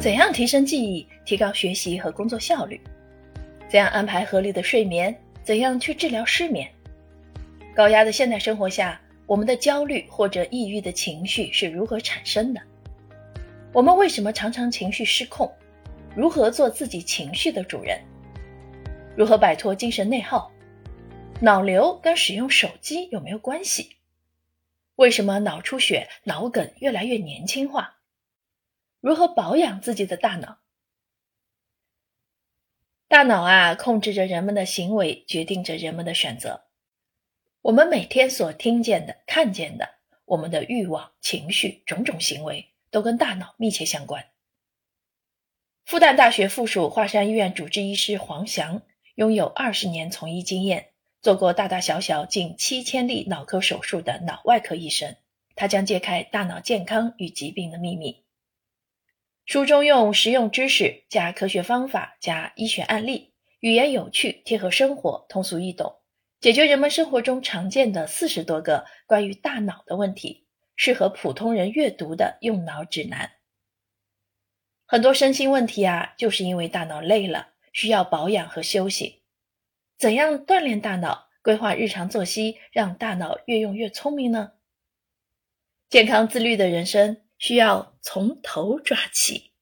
怎样提升记忆，提高学习和工作效率？怎样安排合理的睡眠？怎样去治疗失眠？高压的现代生活下，我们的焦虑或者抑郁的情绪是如何产生的？我们为什么常常情绪失控？如何做自己情绪的主人？如何摆脱精神内耗？脑瘤跟使用手机有没有关系？为什么脑出血、脑梗越来越年轻化？如何保养自己的大脑？大脑啊，控制着人们的行为，决定着人们的选择。我们每天所听见的、看见的，我们的欲望、情绪、种种行为，都跟大脑密切相关。复旦大学附属华山医院主治医师黄翔拥有二十年从医经验，做过大大小小近七千例脑科手术的脑外科医生。他将揭开大脑健康与疾病的秘密。书中用实用知识加科学方法加医学案例，语言有趣，贴合生活，通俗易懂，解决人们生活中常见的四十多个关于大脑的问题，适合普通人阅读的用脑指南。很多身心问题啊，就是因为大脑累了，需要保养和休息。怎样锻炼大脑，规划日常作息，让大脑越用越聪明呢？健康自律的人生。需要从头抓起。